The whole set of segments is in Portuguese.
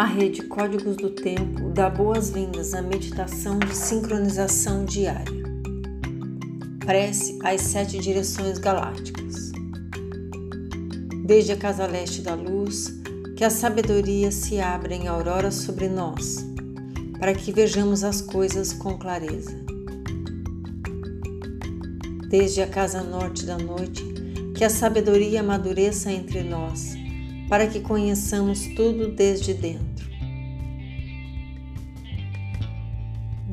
A rede Códigos do Tempo dá boas-vindas à meditação de sincronização diária. Prece às sete direções galácticas. Desde a casa leste da luz, que a sabedoria se abra em aurora sobre nós, para que vejamos as coisas com clareza. Desde a casa norte da noite, que a sabedoria amadureça entre nós, para que conheçamos tudo desde dentro.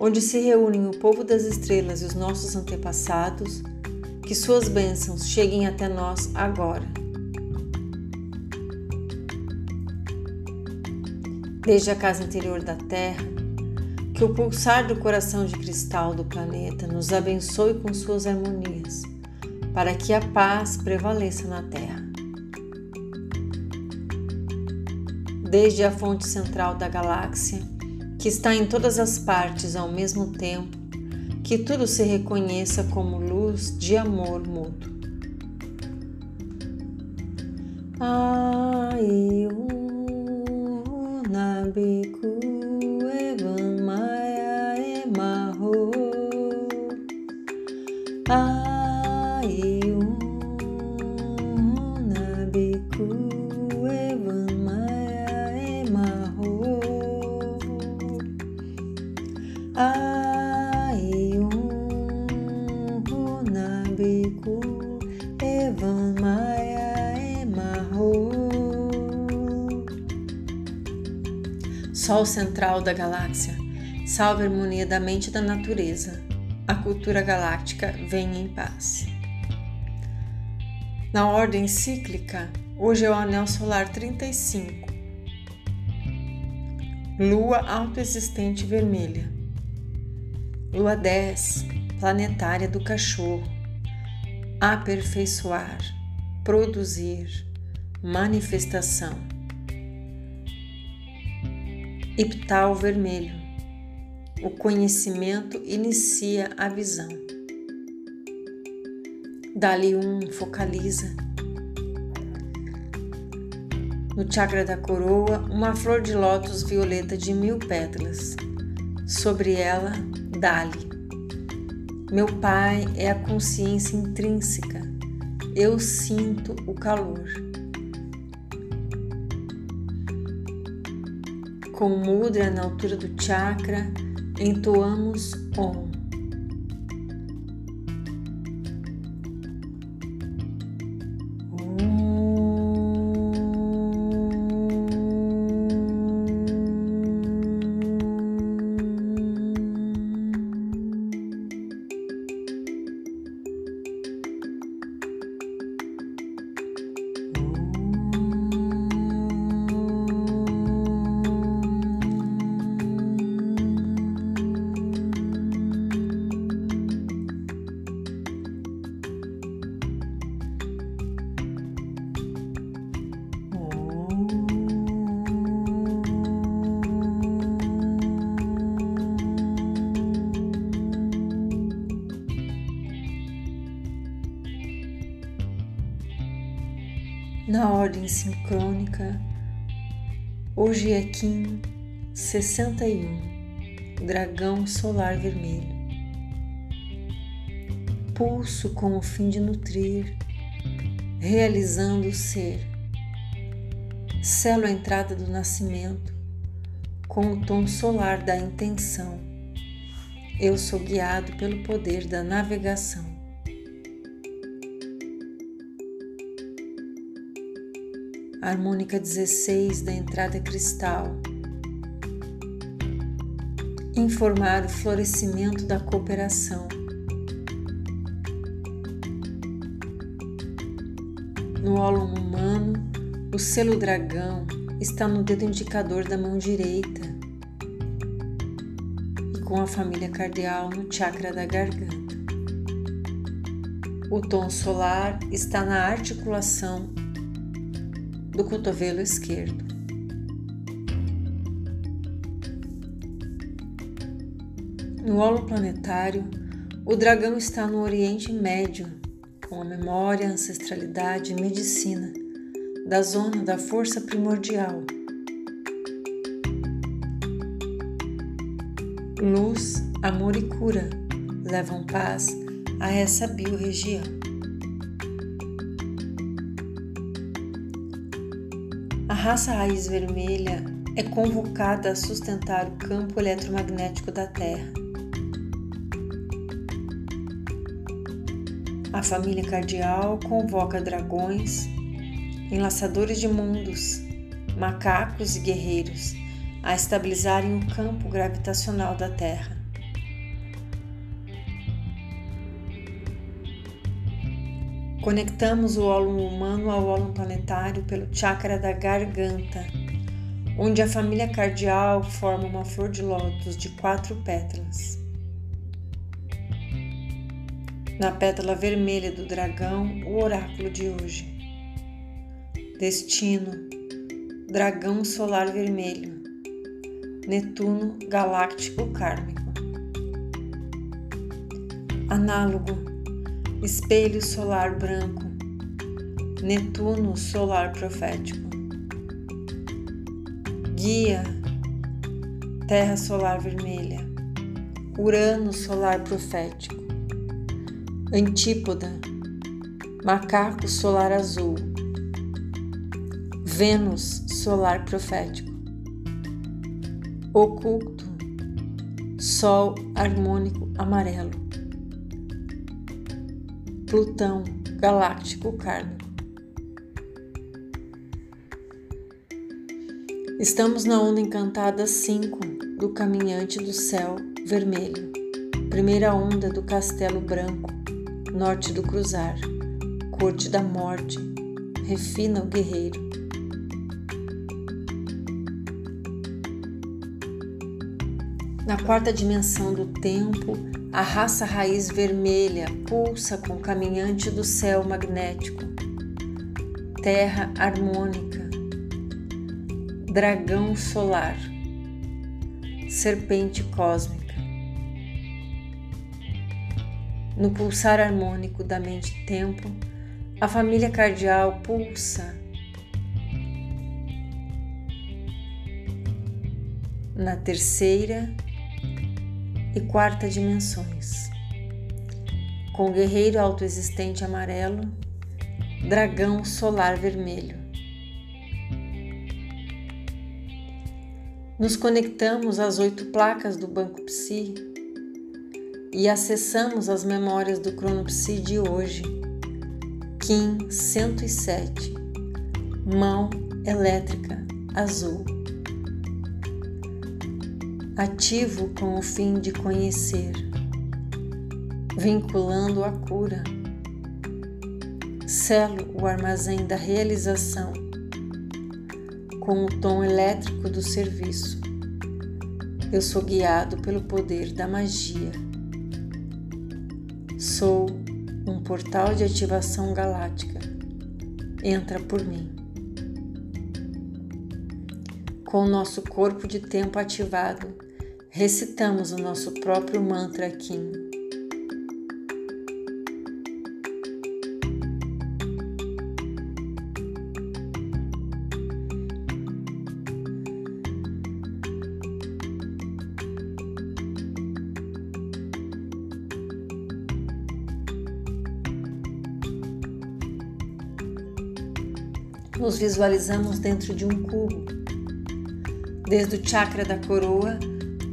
onde se reúnem o povo das estrelas e os nossos antepassados, que suas bênçãos cheguem até nós agora. Desde a casa interior da Terra, que o pulsar do coração de cristal do planeta nos abençoe com suas harmonias, para que a paz prevaleça na Terra. desde a fonte central da galáxia, que está em todas as partes ao mesmo tempo, que tudo se reconheça como luz de amor mútuo. Central da galáxia, salve a harmonia da mente e da natureza. A cultura galáctica vem em paz. Na ordem cíclica, hoje é o anel solar 35. Lua autoexistente vermelha. Lua 10, planetária do cachorro. Aperfeiçoar, produzir, manifestação. Iptal vermelho. O conhecimento inicia a visão. Dali um focaliza. No chakra da coroa, uma flor de lótus violeta de mil pétalas. Sobre ela, Dali. Meu Pai é a consciência intrínseca. Eu sinto o calor. Com o mudra na altura do chakra, entoamos Om. Sincrônica. Hoje é Kim 61, Dragão Solar Vermelho. Pulso com o fim de nutrir, realizando o ser. Selo a entrada do nascimento com o tom solar da intenção. Eu sou guiado pelo poder da navegação. Harmônica 16 da entrada cristal. Informar o florescimento da cooperação. No ólon humano, o selo dragão está no dedo indicador da mão direita. com a família cardial no chakra da garganta. O tom solar está na articulação do cotovelo esquerdo. No holo planetário, o dragão está no Oriente Médio, com a memória, ancestralidade e medicina da zona da força primordial. Luz, amor e cura levam paz a essa biorregião. Raça raiz vermelha é convocada a sustentar o campo eletromagnético da Terra A família cardial convoca dragões, enlaçadores de mundos, macacos e guerreiros a estabilizarem o campo gravitacional da Terra. Conectamos o ólon humano ao ólon planetário pelo chakra da garganta, onde a família cardial forma uma flor de lótus de quatro pétalas. na pétala vermelha do dragão o oráculo de hoje. Destino, dragão solar vermelho, Netuno galáctico kármico. Análogo, espelho solar branco, Netuno solar profético. Guia, terra solar vermelha, Urano solar profético. Antípoda, macaco solar azul, Vênus solar profético, oculto, Sol harmônico amarelo, Plutão galáctico kármico. Estamos na onda encantada 5 do caminhante do céu vermelho, primeira onda do castelo branco norte do cruzar, corte da morte, refina o guerreiro. Na quarta dimensão do tempo, a raça raiz vermelha pulsa com o caminhante do céu magnético, terra harmônica, dragão solar, serpente cósmica. No pulsar harmônico da mente-tempo, a família cardial pulsa na terceira e quarta dimensões, com o guerreiro autoexistente amarelo, dragão solar vermelho. Nos conectamos às oito placas do Banco Psi e acessamos as memórias do cronopsi de hoje. Kim 107 Mão elétrica azul. Ativo com o fim de conhecer, vinculando a cura. Selo o armazém da realização com o tom elétrico do serviço. Eu sou guiado pelo poder da magia. Sou um portal de ativação galáctica. Entra por mim. Com o nosso corpo de tempo ativado, recitamos o nosso próprio mantra Kim. nos visualizamos dentro de um cubo. Desde o chakra da coroa,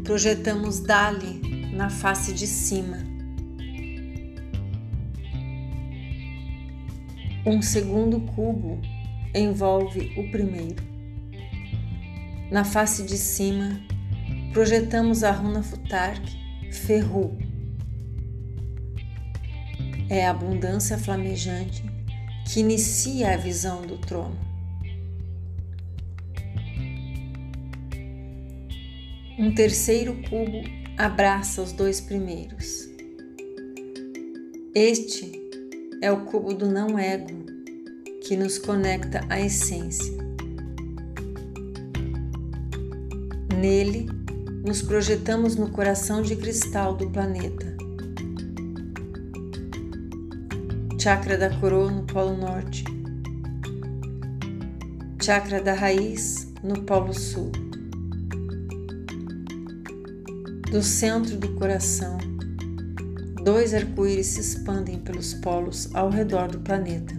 projetamos Dali na face de cima. Um segundo cubo envolve o primeiro. Na face de cima, projetamos a runa Futark Ferru. É a abundância flamejante que inicia a visão do trono. Um terceiro cubo abraça os dois primeiros. Este é o cubo do não ego que nos conecta à essência. Nele, nos projetamos no coração de cristal do planeta. Chakra da coroa no Polo Norte. Chakra da raiz no Polo Sul. Do centro do coração, dois arco-íris se expandem pelos polos ao redor do planeta.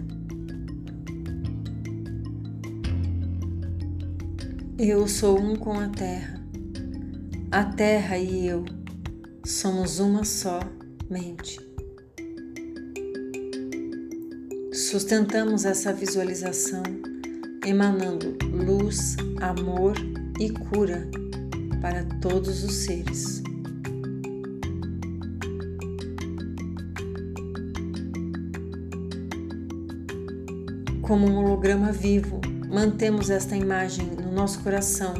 Eu sou um com a Terra. A Terra e eu somos uma só mente. Sustentamos essa visualização emanando luz, amor e cura para todos os seres. Como um holograma vivo, mantemos esta imagem no nosso coração,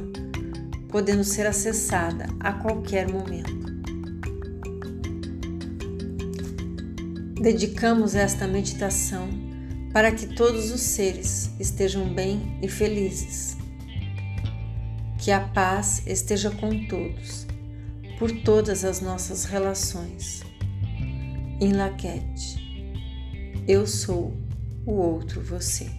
podendo ser acessada a qualquer momento. Dedicamos esta meditação para que todos os seres estejam bem e felizes. Que a paz esteja com todos, por todas as nossas relações. Em Laquete, eu sou o outro você.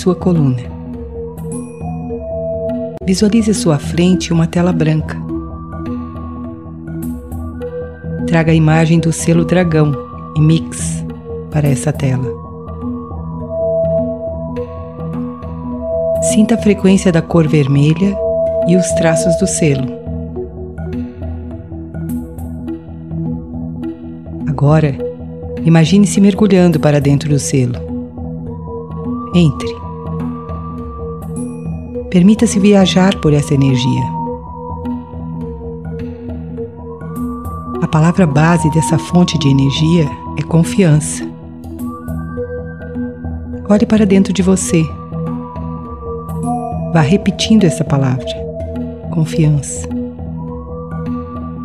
Sua coluna. Visualize à sua frente uma tela branca. Traga a imagem do selo dragão e mix para essa tela. Sinta a frequência da cor vermelha e os traços do selo. Agora, Imagine-se mergulhando para dentro do selo. Entre. Permita-se viajar por essa energia. A palavra base dessa fonte de energia é confiança. Olhe para dentro de você. Vá repetindo essa palavra. Confiança.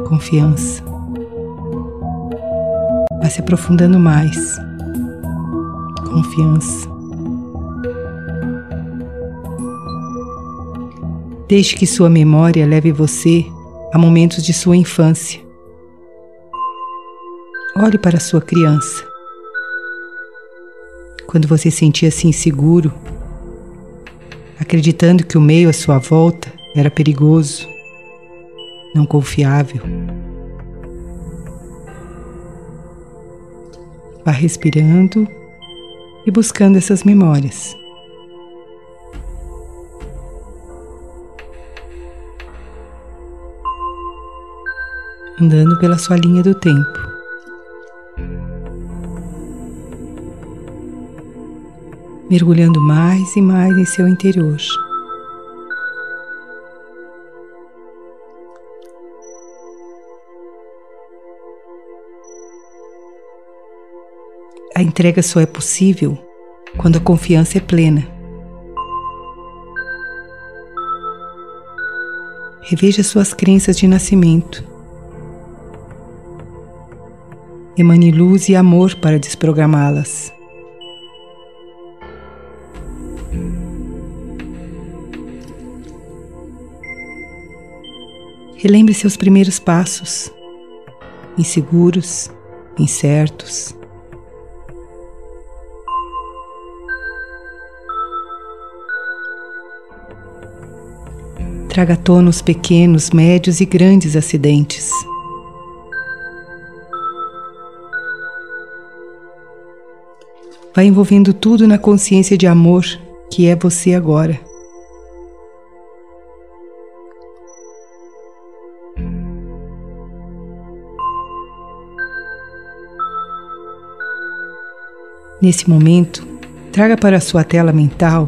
Confiança. Vá se aprofundando mais. Confiança. Deixe que sua memória leve você a momentos de sua infância. Olhe para sua criança. Quando você sentia-se inseguro, acreditando que o meio à sua volta era perigoso, não confiável. Vá respirando e buscando essas memórias. Andando pela sua linha do tempo. Mergulhando mais e mais em seu interior. A entrega só é possível quando a confiança é plena. Reveja suas crenças de nascimento. Emane luz e amor para desprogramá-las. Relembre seus primeiros passos, inseguros, incertos. traga à pequenos, médios e grandes acidentes. vai envolvendo tudo na consciência de amor que é você agora. Nesse momento, traga para a sua tela mental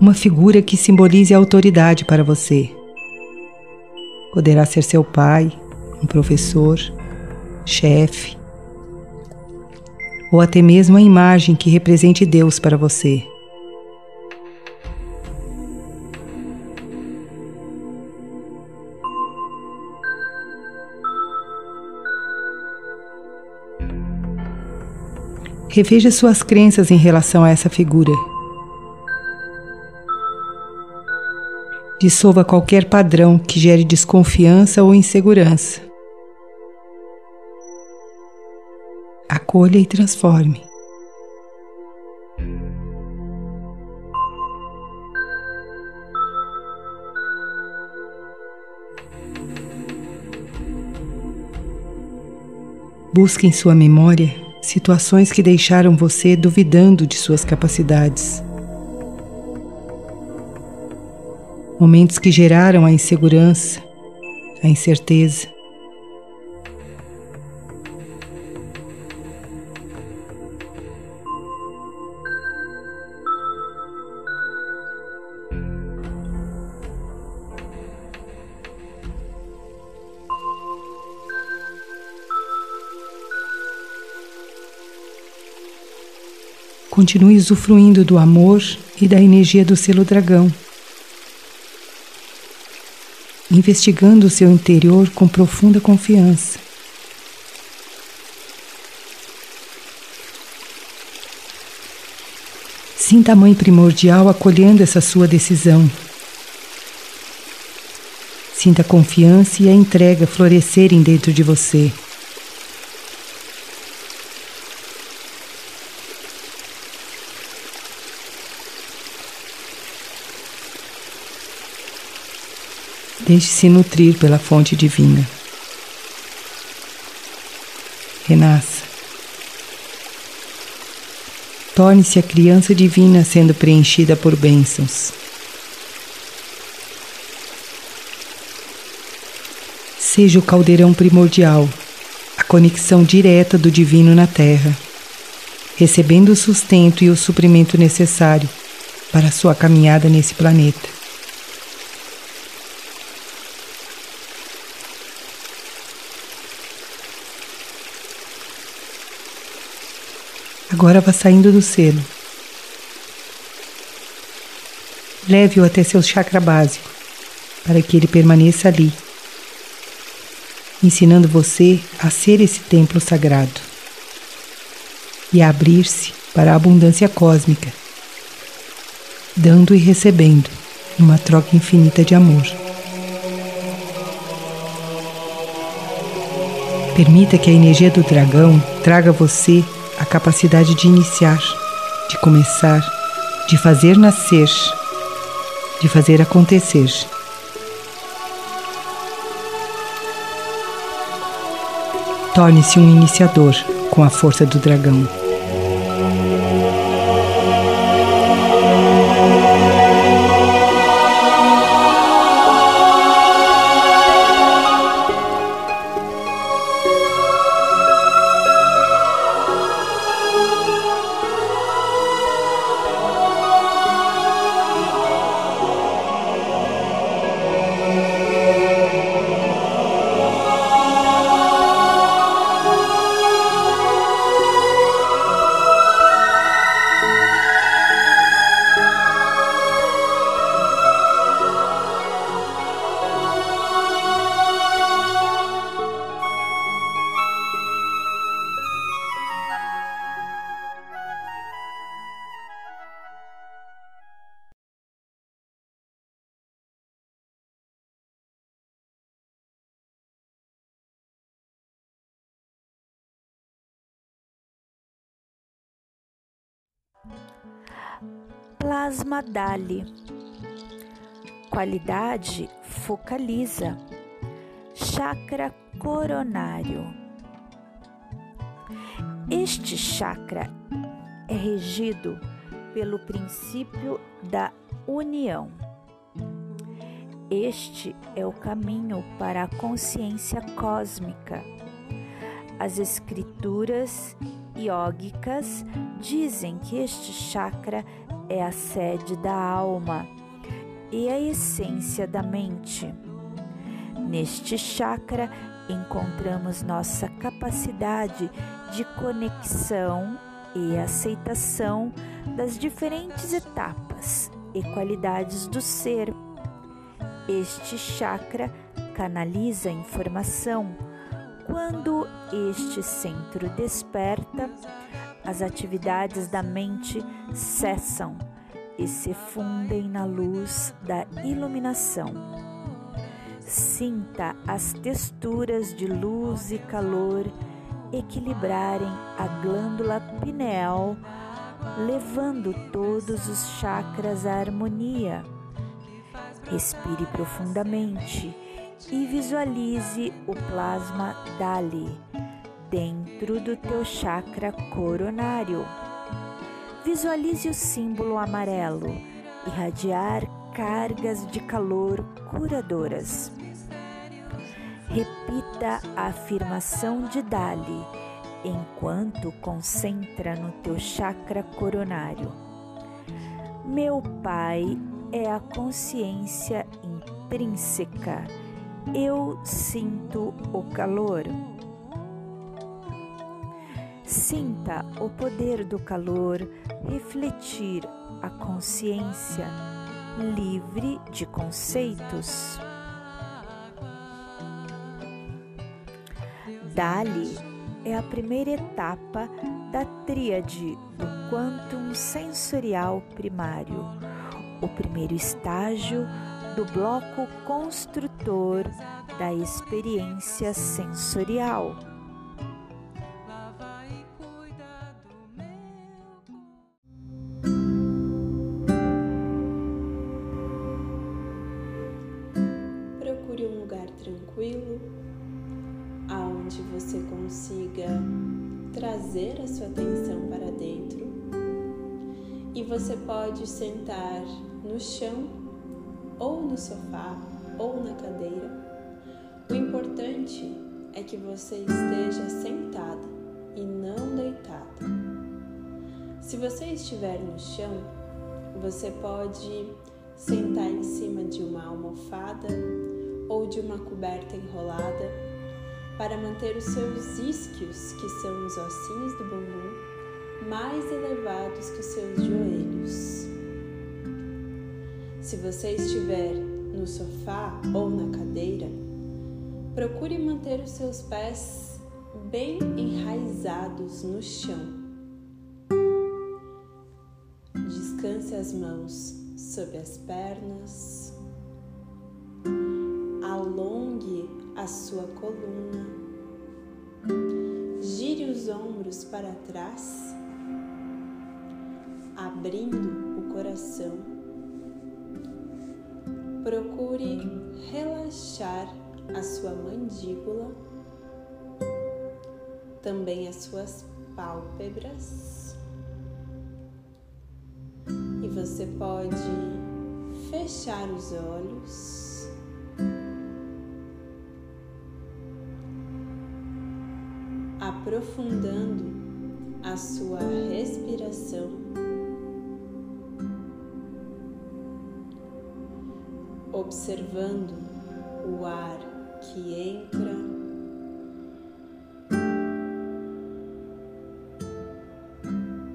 uma figura que simbolize a autoridade para você. Poderá ser seu pai, um professor, chefe, ou até mesmo a imagem que represente Deus para você. Reveja suas crenças em relação a essa figura. Dissolva qualquer padrão que gere desconfiança ou insegurança. Acolha e transforme. Busque em sua memória situações que deixaram você duvidando de suas capacidades. Momentos que geraram a insegurança, a incerteza. Continue usufruindo do amor e da energia do selo dragão, investigando o seu interior com profunda confiança. Sinta a Mãe Primordial acolhendo essa sua decisão. Sinta a confiança e a entrega florescerem dentro de você. Deixe-se nutrir pela fonte divina. Renasça. Torne-se a criança divina sendo preenchida por bênçãos. Seja o caldeirão primordial, a conexão direta do divino na Terra, recebendo o sustento e o suprimento necessário para a sua caminhada nesse planeta. Agora vá saindo do selo. Leve-o até seu chakra básico, para que ele permaneça ali, ensinando você a ser esse templo sagrado e a abrir-se para a abundância cósmica, dando e recebendo numa troca infinita de amor. Permita que a energia do dragão traga você a capacidade de iniciar, de começar, de fazer nascer, de fazer acontecer. Torne-se um iniciador com a força do dragão. Plasma Dali. Qualidade focaliza. Chakra coronário. Este chakra é regido pelo princípio da união. Este é o caminho para a consciência cósmica. As escrituras yógicas dizem que este chakra é a sede da alma e a essência da mente. Neste chakra encontramos nossa capacidade de conexão e aceitação das diferentes etapas e qualidades do ser. Este chakra canaliza a informação. Quando este centro desperta, as atividades da mente cessam e se fundem na luz da iluminação. Sinta as texturas de luz e calor equilibrarem a glândula pineal, levando todos os chakras à harmonia. Respire profundamente e visualize o plasma Dali dentro do teu chakra coronário. Visualize o símbolo amarelo irradiar cargas de calor curadoras. Repita a afirmação de Dali enquanto concentra no teu chakra coronário. Meu Pai é a consciência intrínseca. Eu sinto o calor. Sinta o poder do calor refletir a consciência livre de conceitos. Dali é a primeira etapa da tríade do quantum sensorial primário, o primeiro estágio do bloco construtor da experiência sensorial. Trazer a sua atenção para dentro e você pode sentar no chão ou no sofá ou na cadeira. O importante é que você esteja sentada e não deitada. Se você estiver no chão, você pode sentar em cima de uma almofada ou de uma coberta enrolada para manter os seus isquios, que são os ossinhos do bumbum, mais elevados que os seus joelhos. Se você estiver no sofá ou na cadeira, procure manter os seus pés bem enraizados no chão. Descanse as mãos sob as pernas. Sua coluna. Gire os ombros para trás, abrindo o coração. Procure relaxar a sua mandíbula, também as suas pálpebras. E você pode fechar os olhos. Aprofundando a sua respiração. Observando o ar que entra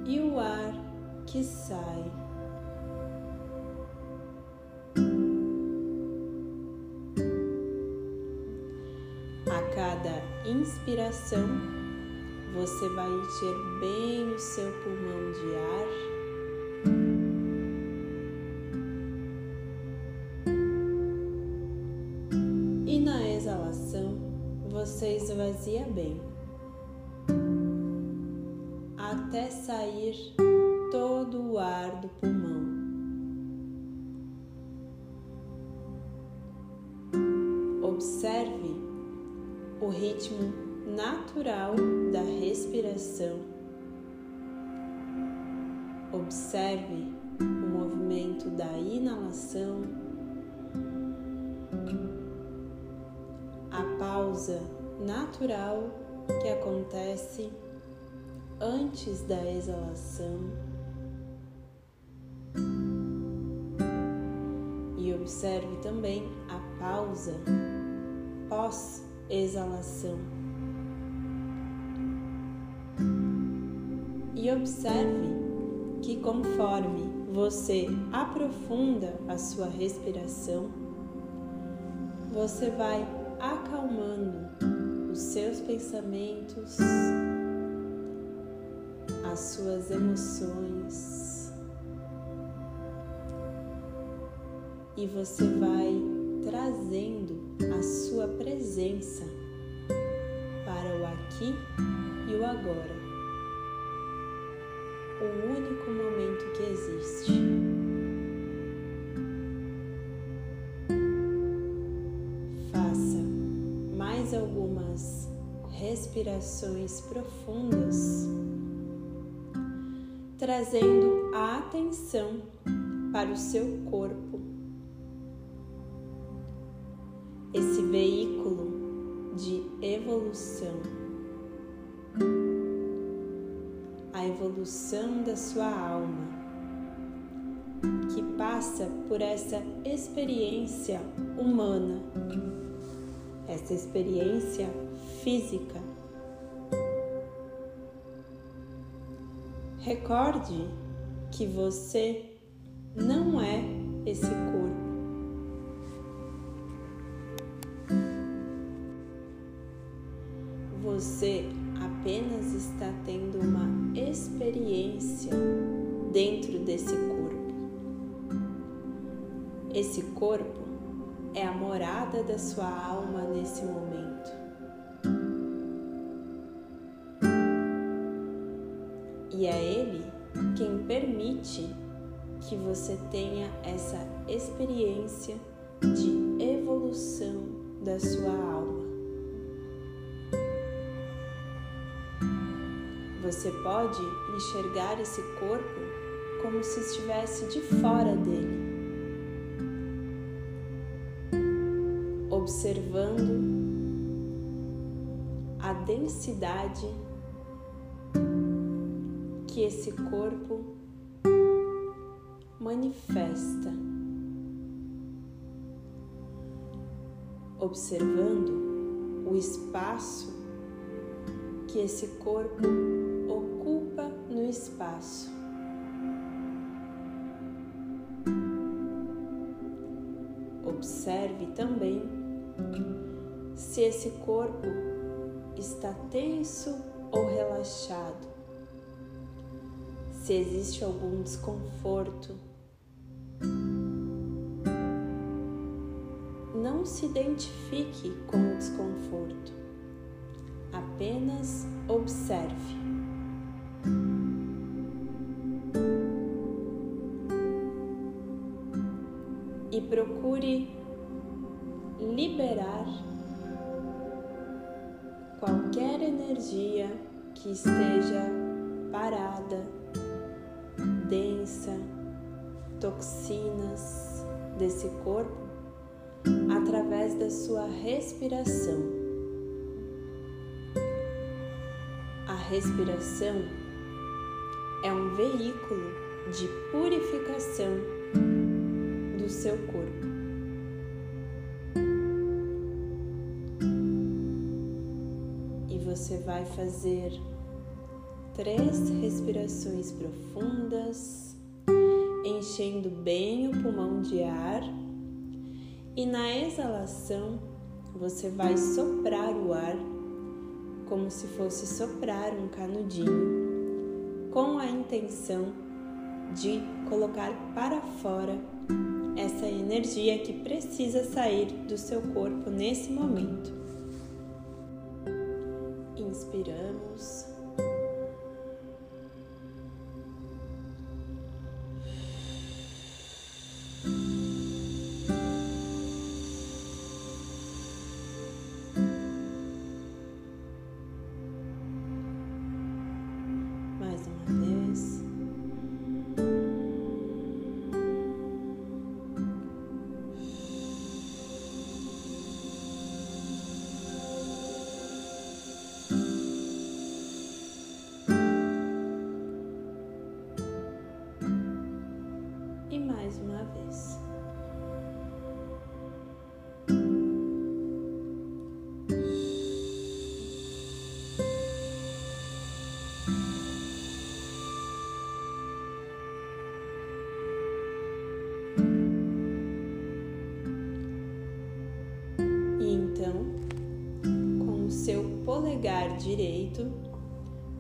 e o ar que sai. A cada inspiração, você vai encher bem o seu pulmão de ar. E na exalação, você esvazia bem, até sair todo o ar do pulmão. Observe o ritmo natural da respiração. Observe o movimento da inalação, a pausa natural que acontece antes da exalação. E observe também a pausa pós-exalação. E observe que conforme você aprofunda a sua respiração, você vai acalmando os seus pensamentos, as suas emoções e você vai trazendo a sua presença para o aqui e o agora, o único momento que existe. Faça mais algumas respirações profundas trazendo a atenção para o seu corpo, esse veículo de evolução, evolução da sua alma, que passa por essa experiência humana, essa experiência física Recorde que você não é esse corpo. Você apenas está tendo uma experiência dentro desse corpo. Esse corpo é a morada da sua alma nesse momento. e é Ele quem permite que você tenha essa experiência de evolução da sua alma. Você pode enxergar esse corpo como se estivesse de fora dele, observando a densidade que esse corpo manifesta, observando o espaço que esse corpo espaço. Observe também se esse corpo está tenso ou relaxado se existe algum desconforto. Não se identifique com o desconforto, apenas observe. Procure liberar qualquer energia que esteja parada densa, toxinas desse corpo através da sua respiração. A respiração é um veículo de purificação do seu corpo. E você vai fazer três respirações profundas, enchendo bem o pulmão de ar. E na exalação, você vai soprar o ar como se fosse soprar um canudinho, com a intenção de colocar para fora essa energia que precisa sair do seu corpo nesse momento.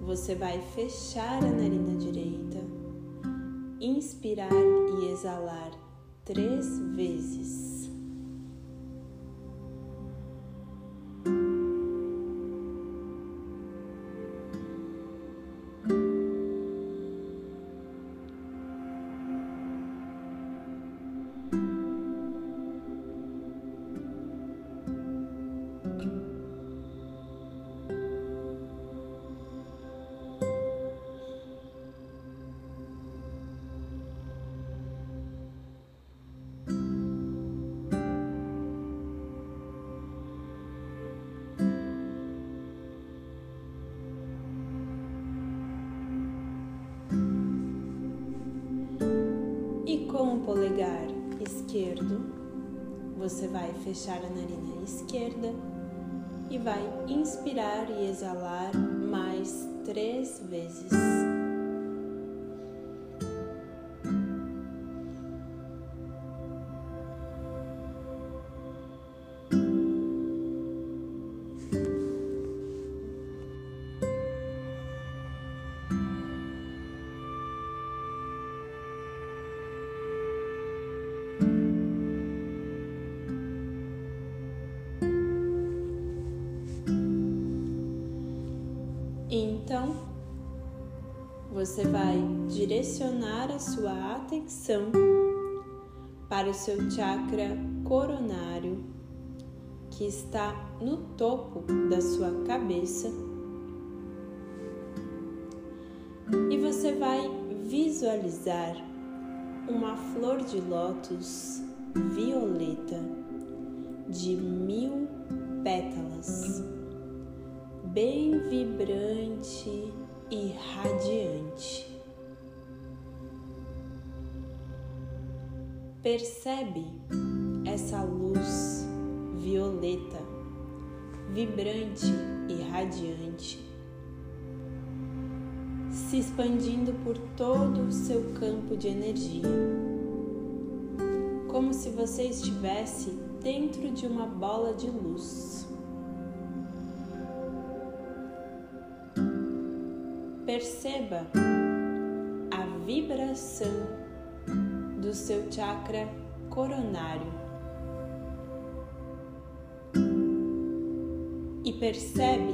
Você vai fechar a narina direita, inspirar e exalar três vezes. Fechar a narina esquerda e vai inspirar e exalar mais três vezes. Então, você vai direcionar a sua atenção para o seu chakra coronário, que está no topo da sua cabeça. E você vai visualizar uma flor de lótus violeta de mil pétalas bem vibrante e radiante. Percebe essa luz violeta, vibrante e radiante, se expandindo por todo o seu campo de energia, como se você estivesse dentro de uma bola de luz. Perceba a vibração do seu chakra coronário e percebe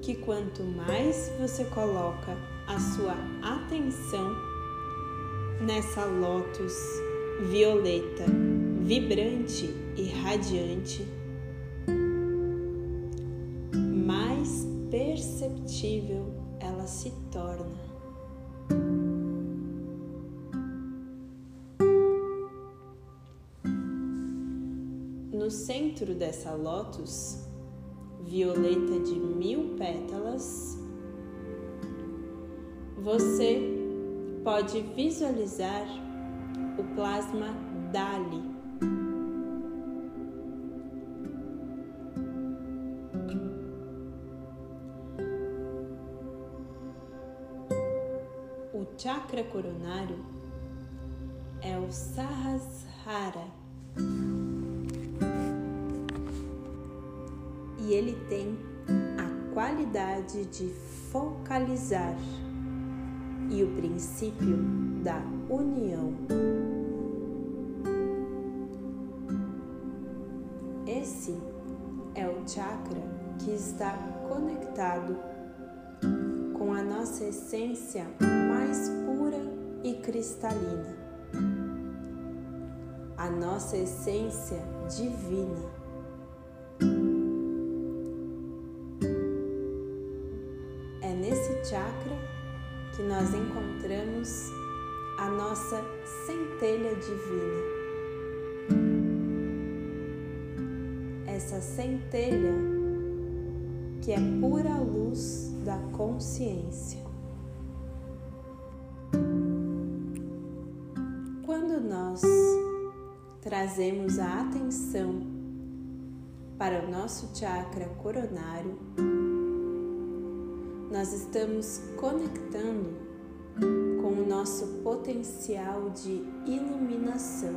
que quanto mais você coloca a sua atenção nessa lótus violeta, vibrante e radiante, se torna. No centro dessa lótus, violeta de mil pétalas, você pode visualizar o plasma Dali chakra coronário é o Sahasrara. E ele tem a qualidade de focalizar e o princípio da união. Esse é o chakra que está conectado nossa essência mais pura e cristalina, a nossa essência divina. É nesse chakra que nós encontramos a nossa centelha divina. Essa centelha que é pura luz da consciência. quando nós trazemos a atenção para o nosso chakra coronário, nós estamos conectando com o nosso potencial de iluminação.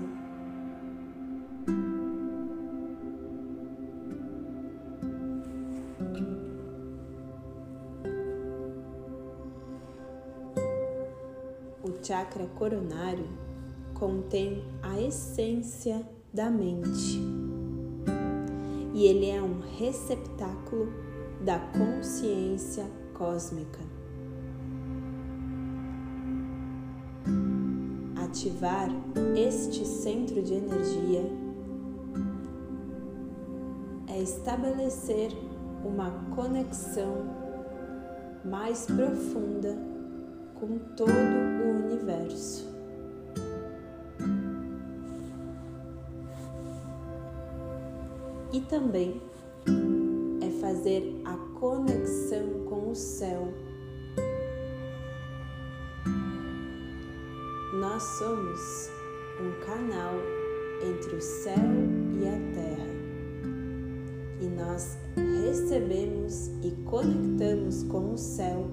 Chakra coronário contém a essência da mente e ele é um receptáculo da consciência cósmica. Ativar este centro de energia é estabelecer uma conexão mais profunda com todo o universo. E também é fazer a conexão com o céu. Nós somos um canal entre o céu e a terra. E nós recebemos e conectamos com o céu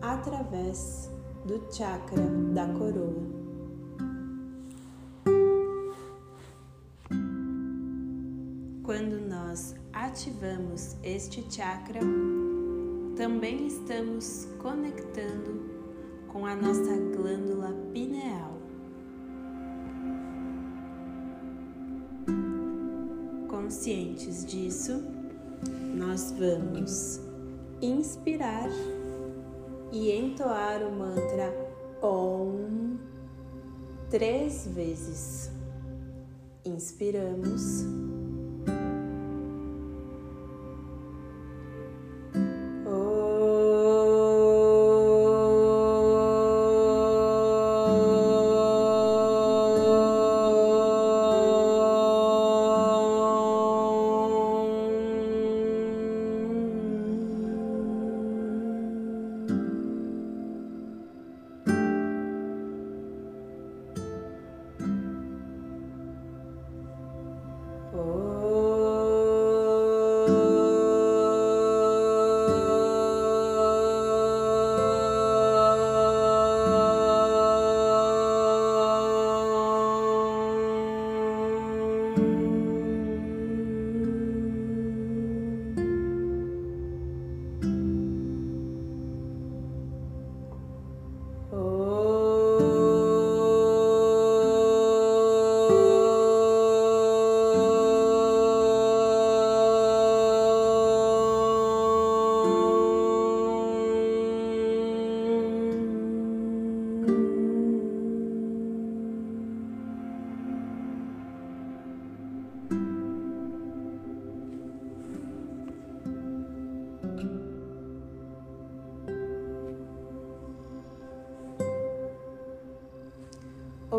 através do chakra da coroa. Quando nós ativamos este chakra, também estamos conectando com a nossa glândula pineal. Conscientes disso, nós vamos inspirar e entoar o mantra OM três vezes. Inspiramos.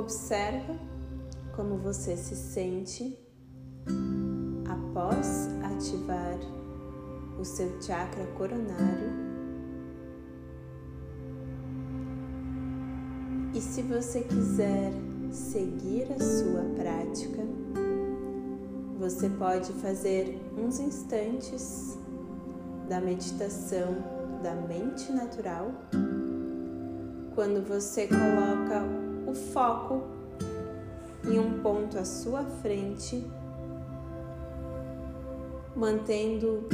Observa como você se sente após ativar o seu chakra coronário. E se você quiser seguir a sua prática, você pode fazer uns instantes da meditação da mente natural, quando você coloca o foco em um ponto à sua frente, mantendo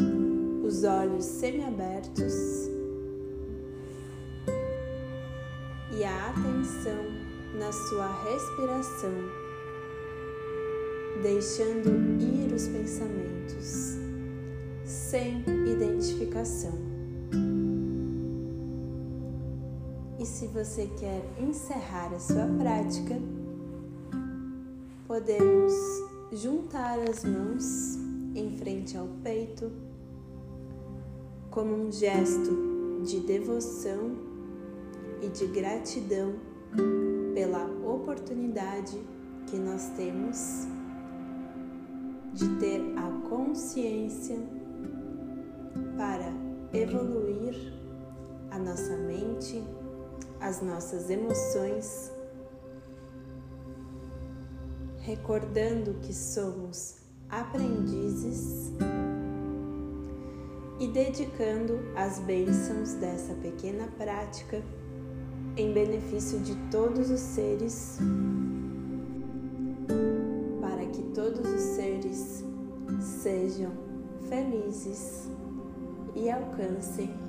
os olhos semiabertos e a atenção na sua respiração, deixando ir os pensamentos sem identificação. E se você quer encerrar a sua prática, podemos juntar as mãos em frente ao peito como um gesto de devoção e de gratidão pela oportunidade que nós temos de ter a consciência para evoluir a nossa mente as nossas emoções recordando que somos aprendizes e dedicando as bênçãos dessa pequena prática em benefício de todos os seres, para que todos os seres sejam felizes e alcancem